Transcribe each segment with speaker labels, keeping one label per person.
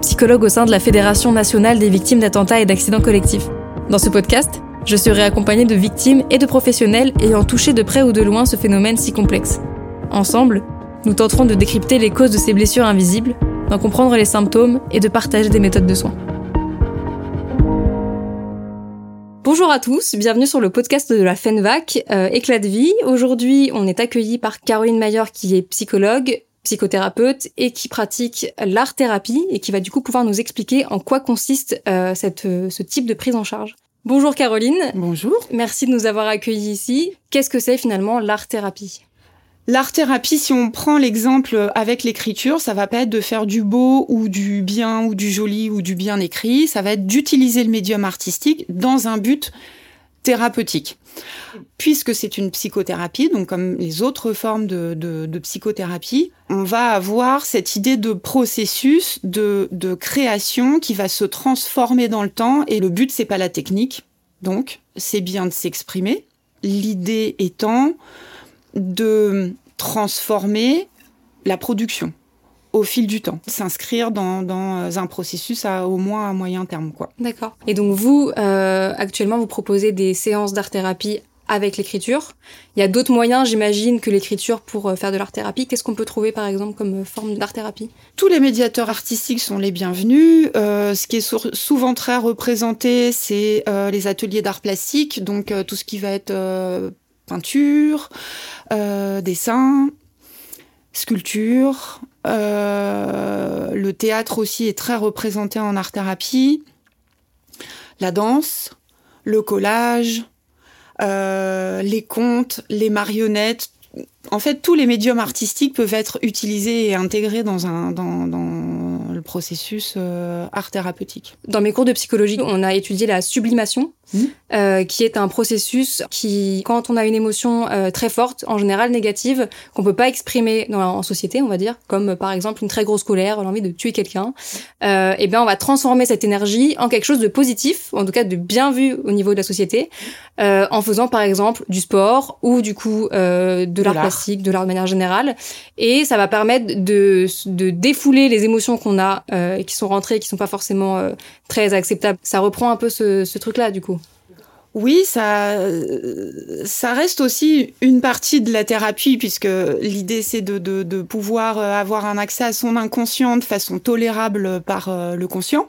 Speaker 1: psychologue au sein de la Fédération nationale des victimes d'attentats et d'accidents collectifs. Dans ce podcast, je serai accompagnée de victimes et de professionnels ayant touché de près ou de loin ce phénomène si complexe. Ensemble, nous tenterons de décrypter les causes de ces blessures invisibles, d'en comprendre les symptômes et de partager des méthodes de soins. Bonjour à tous, bienvenue sur le podcast de la FENVAC, euh, Éclat de vie. Aujourd'hui, on est accueilli par Caroline Mayer qui est psychologue, psychothérapeute et qui pratique l'art-thérapie et qui va du coup pouvoir nous expliquer en quoi consiste euh, cette, euh, ce type de prise en charge. Bonjour Caroline.
Speaker 2: Bonjour.
Speaker 1: Merci de nous avoir accueillis ici. Qu'est-ce que c'est finalement l'art-thérapie?
Speaker 2: L'art-thérapie, si on prend l'exemple avec l'écriture, ça va pas être de faire du beau ou du bien ou du joli ou du bien écrit, ça va être d'utiliser le médium artistique dans un but thérapeutique. Puisque c'est une psychothérapie, donc comme les autres formes de, de, psychothérapie, on va avoir cette idée de processus de, de création qui va se transformer dans le temps. Et le but, c'est pas la technique, donc c'est bien de s'exprimer. L'idée étant de transformer la production au fil du temps, s'inscrire dans, dans, un processus à au moins à moyen terme. quoi.
Speaker 1: D'accord. Et donc vous, euh, actuellement, vous proposez des séances d'art-thérapie avec l'écriture. Il y a d'autres moyens, j'imagine, que l'écriture pour euh, faire de l'art-thérapie. Qu'est-ce qu'on peut trouver, par exemple, comme forme d'art-thérapie?
Speaker 2: Tous les médiateurs artistiques sont les bienvenus. Euh, ce qui est souvent très représenté, c'est euh, les ateliers d'art plastique, donc tout ce qui va être peinture, dessin, sculpture. le théâtre aussi est très représenté en art-thérapie. La danse, le collage, euh, les contes, les marionnettes. En fait, tous les médiums artistiques peuvent être utilisés et intégrés dans, un, dans le processus euh, art thérapeutique.
Speaker 1: Dans mes cours de psychologie, on a étudié la sublimation, Mmh. Euh, qui est un processus qui, quand on a une émotion euh, très forte, en général négative, qu'on peut pas exprimer dans, en société, on va dire, comme euh, par exemple une très grosse colère, l'envie de tuer quelqu'un, euh, et bien on va transformer cette énergie en quelque chose de positif, en tout cas de bien vu au niveau de la société, euh, en faisant par exemple du sport ou du coup de l'art plastique, de l'art de manière générale, et ça va permettre de, de défouler les émotions qu'on a et qui sont rentrées, et qui sont pas forcément très acceptables. Ça reprend un peu ce, truc-là du coup.
Speaker 2: Oui, ça, ça reste aussi une partie de la thérapie puisque l'idée c'est de, de, pouvoir euh, avoir un accès à son inconscient de façon tolérable par euh, le conscient.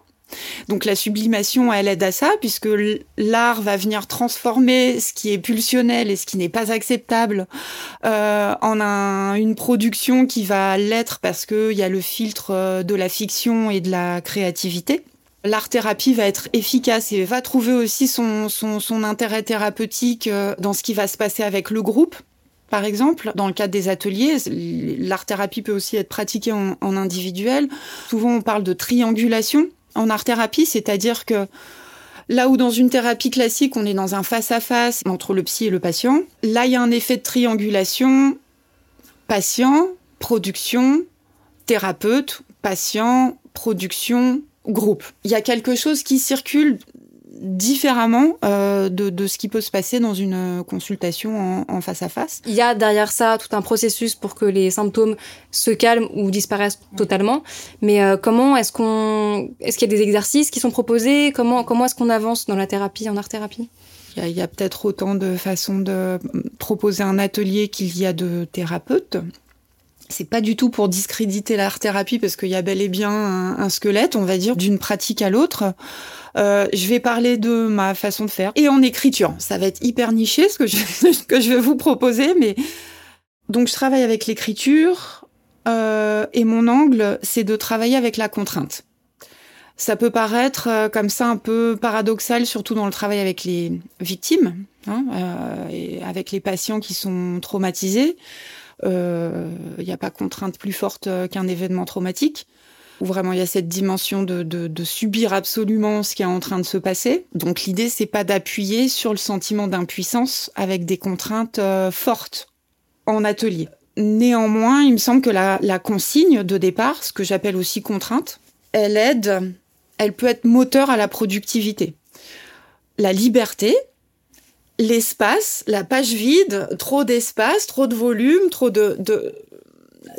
Speaker 2: Donc la sublimation, elle aide à ça puisque l'art va venir transformer ce qui est pulsionnel et ce qui n'est pas acceptable euh, en un, une production qui va l'être parce qu'il y a le filtre euh, de la fiction et de la créativité l'art-thérapie va être efficace et va trouver aussi son, intérêt thérapeutique euh, dans ce qui va se passer avec le groupe. Par exemple, dans le cadre des ateliers, l'art-thérapie peut aussi être pratiquée en individuel. Souvent, on parle de triangulation en art-thérapie, c'est-à-dire que Là où dans une thérapie classique, on est dans un face-à-face entre le psy et le patient, là, il y a un effet de triangulation patient, production, thérapeute, patient, production, groupe. Il y a quelque chose qui circule différemment euh, de, de, ce qui peut se passer dans une euh, consultation en, en, face à face.
Speaker 1: Il y a derrière ça tout un processus pour que les symptômes se calment ou disparaissent totalement. Mais euh, comment est-ce qu'on, est-ce qu'il y a des exercices qui sont proposés? Comment comment est-ce qu'on avance dans la thérapie en art thérapie
Speaker 2: Il y a, il y a peut-être autant de façons de proposer un atelier qu'il y a de thérapeutes. C'est pas du tout pour discréditer l'art thérapie parce qu'il y a bel et bien un, squelette, on va dire, d'une pratique à l'autre. Euh, je vais parler de ma façon de faire et en écriture. Ça va être hyper niché ce que je, ce que je vais vous proposer, mais donc je travaille avec l'écriture euh, et mon angle, c'est de travailler avec la contrainte. Ça peut paraître euh, comme ça un peu paradoxal, surtout dans le travail avec les victimes, hein, euh, et avec les patients qui sont traumatisés. Il euh, n'y a pas contrainte plus forte qu'un événement traumatique. où vraiment il y a cette dimension de, de, subir absolument ce qui est en train de se passer. Donc l'idée, c'est pas d'appuyer sur le sentiment d'impuissance avec des contraintes euh, fortes en atelier. Néanmoins, il me semble que la, la consigne de départ, ce que j'appelle aussi contrainte, elle aide, elle peut être moteur à la productivité. La liberté, l'espace, la page vide, trop d'espace, trop de volume, trop de, de...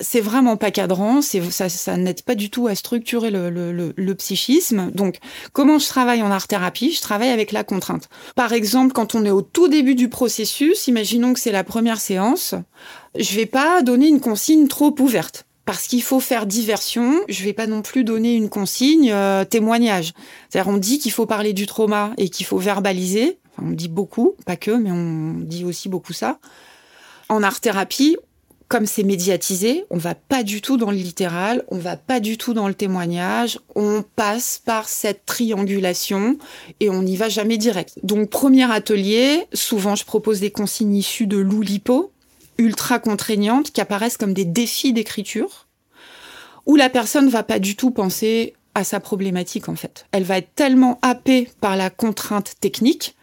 Speaker 2: c'est vraiment pas cadrant, ça, ça n'aide pas du tout à structurer le, le, le, psychisme. Donc, comment je travaille en art thérapie? Je travaille avec la contrainte. Par exemple, quand on est au tout début du processus, imaginons que c'est la première séance, je vais pas donner une consigne trop ouverte parce qu'il faut faire diversion. Je vais pas non plus donner une consigne euh, témoignage. C'est-à-dire on dit qu'il faut parler du trauma et qu'il faut verbaliser on dit beaucoup, pas que, mais on dit aussi beaucoup ça. En art-thérapie, comme c'est médiatisé, on va pas du tout dans le littéral, on va pas du tout dans le témoignage, on passe par cette triangulation et on n'y va jamais direct. Donc premier atelier, souvent je propose des consignes issues de l'Oulipo, ultra contraignantes, qui apparaissent comme des défis d'écriture, où la personne va pas du tout penser à sa problématique en fait. Elle va être tellement happée par la contrainte technique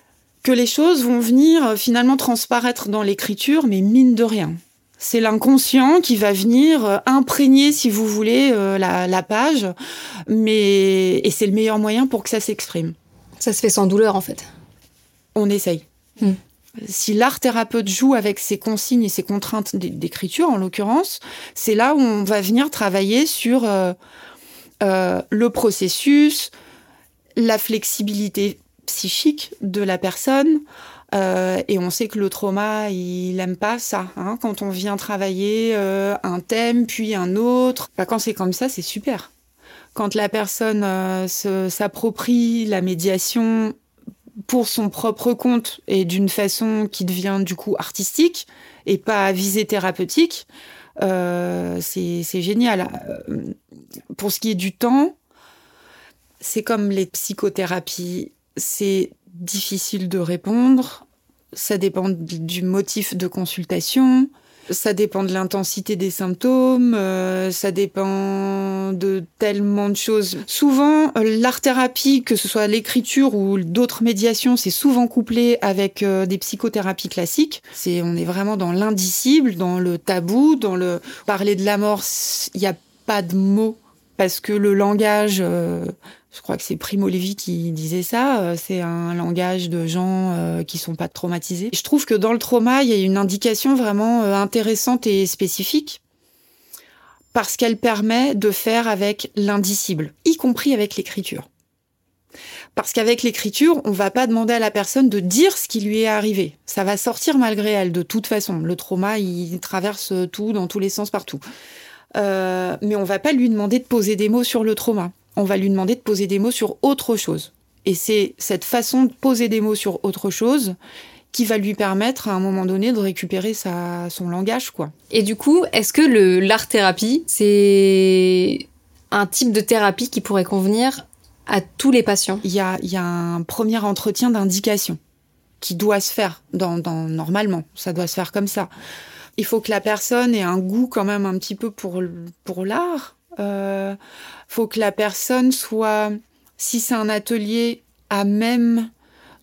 Speaker 2: que les choses vont venir euh, finalement transparaître dans l'écriture, mais mine de rien. C'est l'inconscient qui va venir euh, imprégner, si vous voulez, euh, la, page, mais et c'est le meilleur moyen pour que ça s'exprime.
Speaker 1: Ça se fait sans douleur, en fait.
Speaker 2: On essaye. Hmm. Si l'art thérapeute joue avec ses consignes et ses contraintes d'écriture, en l'occurrence, c'est là où on va venir travailler sur le processus, la flexibilité psychique de la personne. Euh, et on sait que le trauma, il aime pas ça. Hein. quand on vient travailler euh, un thème, puis un autre, bah, quand c'est comme ça, c'est super. Quand la personne euh, s'approprie la médiation pour son propre compte et d'une façon qui devient du coup artistique et pas visée thérapeutique, c'est génial. Pour ce qui est du temps, c'est comme les psychothérapies c'est difficile de répondre. Ça dépend du motif de consultation. Ça dépend de l'intensité des symptômes, euh, ça dépend de tellement de choses. Souvent, l'art-thérapie, que ce soit l'écriture ou d'autres médiations, c'est souvent couplé avec euh, des psychothérapies classiques. C'est, on est vraiment dans l'indicible, dans le tabou, dans le parler de la mort. Il n'y a pas de mots parce que le langage, euh, je crois que c'est Primo Levi qui disait ça, euh, c'est un langage de gens euh, qui sont pas traumatisés. Je trouve que dans le trauma, il y a une indication vraiment intéressante et spécifique parce qu'elle permet de faire avec l'indicible, y compris avec l'écriture. Parce qu'avec l'écriture, on va pas demander à la personne de dire ce qui lui est arrivé. Ça va sortir malgré elle, de toute façon. Le trauma, il traverse tout, dans tous les sens, partout. Euh, mais on va pas lui demander de poser des mots sur le trauma. On va lui demander de poser des mots sur autre chose. Et c'est cette façon de poser des mots sur autre chose qui va lui permettre à un moment donné de récupérer sa, son langage, quoi.
Speaker 1: Et du coup, est-ce que le l'art thérapie, c'est un type de thérapie qui pourrait convenir à tous les patients?
Speaker 2: Il y a, y a un premier entretien d'indication qui doit se faire dans, dans, normalement. Ça doit se faire comme ça il faut que la personne ait un goût quand même un petit peu pour, pour l'art. Euh, faut que la personne soit, si c'est un atelier, à même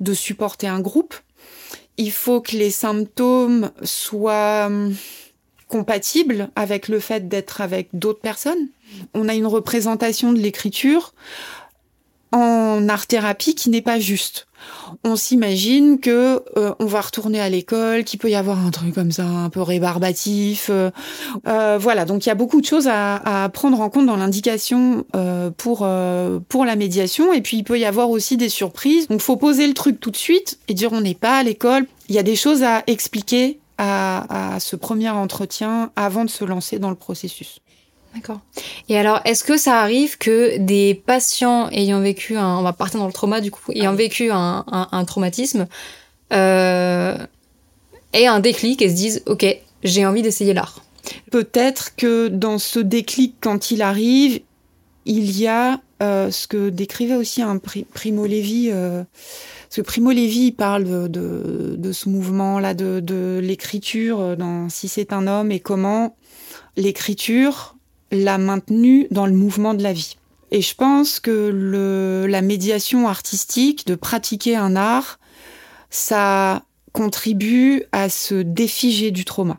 Speaker 2: de supporter un groupe. Il faut que les symptômes soient hum, compatibles avec le fait d'être avec d'autres personnes. On a une représentation de l'écriture en art-thérapie qui n'est pas juste. On s'imagine que euh, on va retourner à l'école, qu'il peut y avoir un truc comme ça, un peu rébarbatif. Euh, euh, voilà, donc il y a beaucoup de choses à, à prendre en compte dans l'indication pour pour la médiation. Et puis il peut y avoir aussi des surprises. Donc faut poser le truc tout de suite et dire on n'est pas à l'école. Il y a des choses à expliquer à, à ce premier entretien avant de se lancer dans le processus.
Speaker 1: D'accord. Et alors, est-ce que ça arrive que des patients ayant vécu un, on va partir dans le trauma du coup, ayant ah vécu un, un, traumatisme, euh, aient un déclic et se disent, ok, j'ai envie d'essayer l'art.
Speaker 2: Peut-être que dans ce déclic, quand il arrive, il y a euh, ce que décrivait aussi un Primo Levi. Euh, parce que Primo Levi parle de, de, ce mouvement-là, de, de l'écriture dans Si c'est un homme et comment l'écriture l'a maintenu dans le mouvement de la vie. Et je pense que le, la médiation artistique, de pratiquer un art, ça contribue à se défiger du trauma.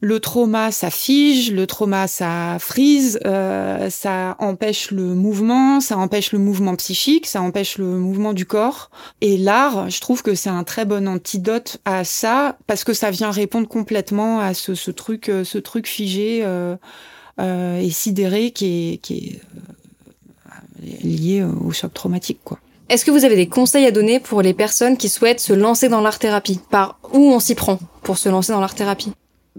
Speaker 2: Le trauma, ça fige, le trauma, ça frise, euh, ça empêche le mouvement, ça empêche le mouvement psychique, ça empêche le mouvement du corps. Et l'art, je trouve que c'est un très bon antidote à ça parce que ça vient répondre complètement à ce, ce truc, euh, ce truc figé euh, et sidéré qui est, qui est euh, lié au choc traumatique, quoi.
Speaker 1: Est-ce que vous avez des conseils à donner pour les personnes qui souhaitent se lancer dans l'art-thérapie Par où on s'y prend pour se lancer dans l'art-thérapie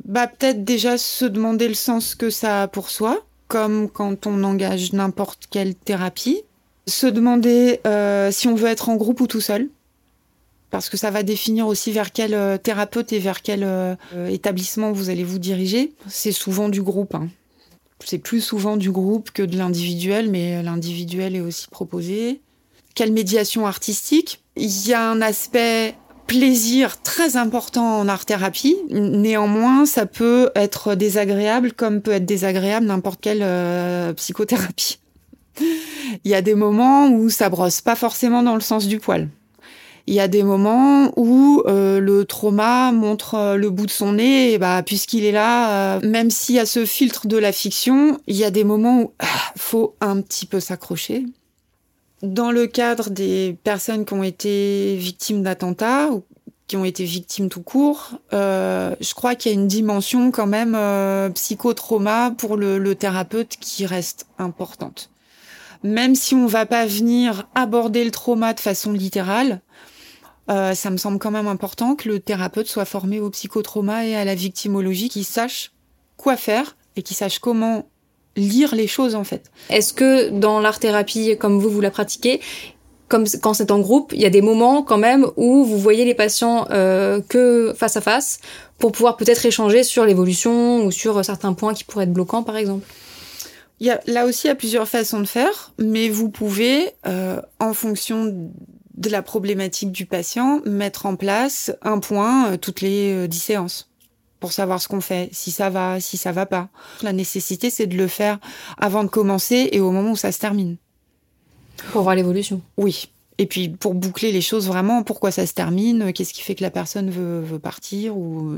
Speaker 2: bah, peut-être déjà se demander le sens que ça a pour soi, comme quand on engage n'importe quelle thérapie. Se demander euh, si on veut être en groupe ou tout seul, parce que ça va définir aussi vers quel euh, thérapeute et vers quel euh, établissement vous allez vous diriger. C'est souvent du groupe. Hein. C'est plus souvent du groupe que de l'individuel, mais l'individuel est aussi proposé. Quelle médiation artistique? Il y a un aspect plaisir très important en art-thérapie. Néanmoins, ça peut être désagréable comme peut être désagréable n'importe quelle euh, psychothérapie. Il y a des moments où ça brosse pas forcément dans le sens du poil. Il y a des moments où euh, le trauma montre euh, le bout de son nez, bah puisqu'il est là, même s'il y a ce filtre de la fiction, il y a des moments où ah, faut un petit peu s'accrocher dans le cadre des personnes qui ont été victimes d'attentats ou qui ont été victimes tout court, euh, je crois qu'il y a une dimension quand même euh, psychotrauma pour le, le, thérapeute qui reste importante. Même si on va pas venir aborder le trauma de façon littérale, euh, ça me semble quand même important que le thérapeute soit formé au psychotrauma et à la victimologie, qu'il sache quoi faire et qu'il sache comment lire les choses en fait.
Speaker 1: Est-ce que dans l'art thérapie, comme vous vous la pratiquez, comme quand c'est en groupe, il y a des moments quand même où vous voyez les patients euh, que face à face pour pouvoir peut-être échanger sur l'évolution ou sur certains points qui pourraient être bloquants par exemple?
Speaker 2: Il y a, là aussi, il y a plusieurs façons de faire, mais vous pouvez, euh, en fonction de la problématique du patient, mettre en place un point euh, toutes les euh, dix séances pour savoir ce qu'on fait, si ça va, si ça va pas. La nécessité, c'est de le faire avant de commencer et au moment où ça se termine.
Speaker 1: Pour voir l'évolution.
Speaker 2: Oui. Et puis pour boucler les choses vraiment, pourquoi ça se termine, qu'est-ce qui fait que la personne veut, veut partir ou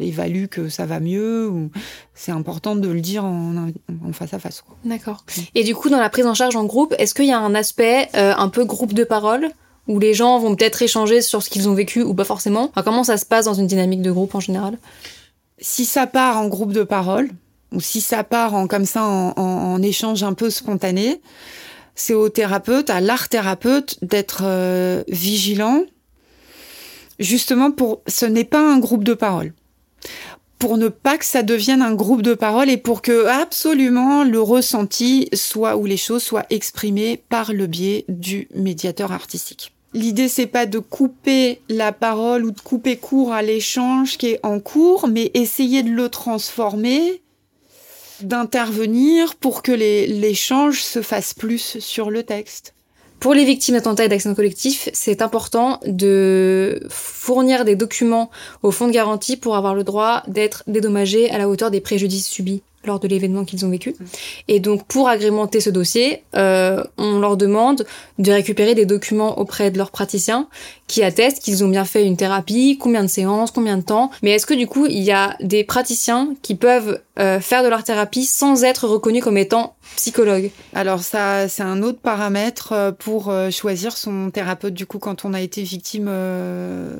Speaker 2: évalue que ça va mieux. Ou... C'est important de le dire en, en face à face.
Speaker 1: D'accord. Et du coup, dans la prise en charge en groupe, est-ce qu'il y a un aspect euh, un peu groupe de parole où les gens vont peut-être échanger sur ce qu'ils ont vécu ou pas forcément? Enfin, comment ça se passe dans une dynamique de groupe en général?
Speaker 2: Si ça part en groupe de parole, ou si ça part en comme ça en, en, en échange un peu spontané, c'est au thérapeute, à l'art thérapeute d'être euh, vigilant. Justement pour, ce n'est pas un groupe de parole pour ne pas que ça devienne un groupe de parole et pour que absolument le ressenti soit ou les choses soient exprimées par le biais du médiateur artistique. L'idée c'est pas de couper la parole ou de couper court à l'échange qui est en cours, mais essayer de le transformer, d'intervenir pour que l'échange se fasse plus sur le texte.
Speaker 1: Pour les victimes d'attentats et d'accidents collectifs, c'est important de fournir des documents au fonds de garantie pour avoir le droit d'être dédommagé à la hauteur des préjudices subis lors de l'événement qu'ils ont vécu. Et donc, pour agrémenter ce dossier, euh, on leur demande de récupérer des documents auprès de leurs praticiens qui attestent qu'ils ont bien fait une thérapie, combien de séances, combien de temps. Mais est-ce que du coup, il y a des praticiens qui peuvent euh, faire de leur thérapie sans être reconnus comme étant psychologues?
Speaker 2: Alors ça, c'est un autre paramètre euh, pour euh, choisir son thérapeute du coup quand on a été victime euh,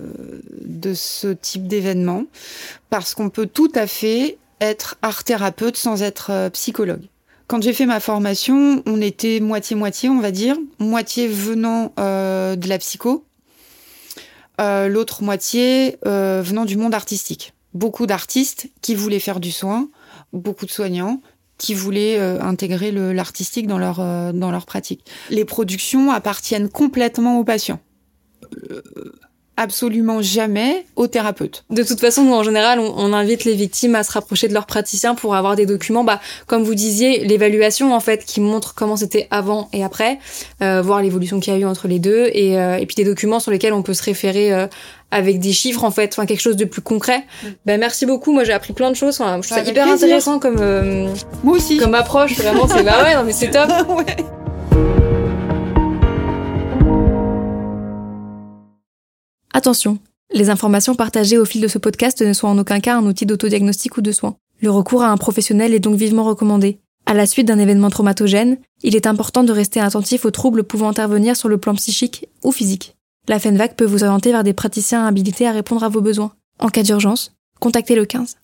Speaker 2: de ce type d'événement, parce qu'on peut tout à fait être art thérapeute sans être euh, psychologue. Quand j'ai fait ma formation, on était moitié-moitié, on va dire, moitié venant euh, de la psycho, euh, l'autre moitié euh, venant du monde artistique. Beaucoup d'artistes qui voulaient faire du soin, beaucoup de soignants qui voulaient euh, intégrer l'artistique dans leur, euh, dans leur pratique. Les productions appartiennent complètement aux patients absolument jamais au thérapeute.
Speaker 1: De toute façon, nous, en général, on, on, invite les victimes à se rapprocher de leurs praticiens pour avoir des documents, bah, comme vous disiez, l'évaluation, en fait, qui montre comment c'était avant et après, euh, voir l'évolution qu'il y a eu entre les deux, et, euh, et puis des documents sur lesquels on peut se référer euh, avec des chiffres en fait, enfin quelque chose de plus concret. Ben merci beaucoup. Moi j'ai appris plein de choses. Enfin, je trouve ça hyper
Speaker 2: plaisir.
Speaker 1: intéressant comme euh,
Speaker 2: Moi aussi.
Speaker 1: comme approche. Vraiment, c'est bah ouais, non mais c'est top.
Speaker 2: ouais.
Speaker 1: Attention, les informations partagées au fil de ce podcast ne sont en aucun cas un outil d'autodiagnostic ou de soins. Le recours à un professionnel est donc vivement recommandé. À la suite d'un événement traumatogène, il est important de rester attentif aux troubles pouvant intervenir sur le plan psychique ou physique. La FENVAC peut vous orienter vers des praticiens habilités à répondre à vos besoins. En cas d'urgence, contactez le 15.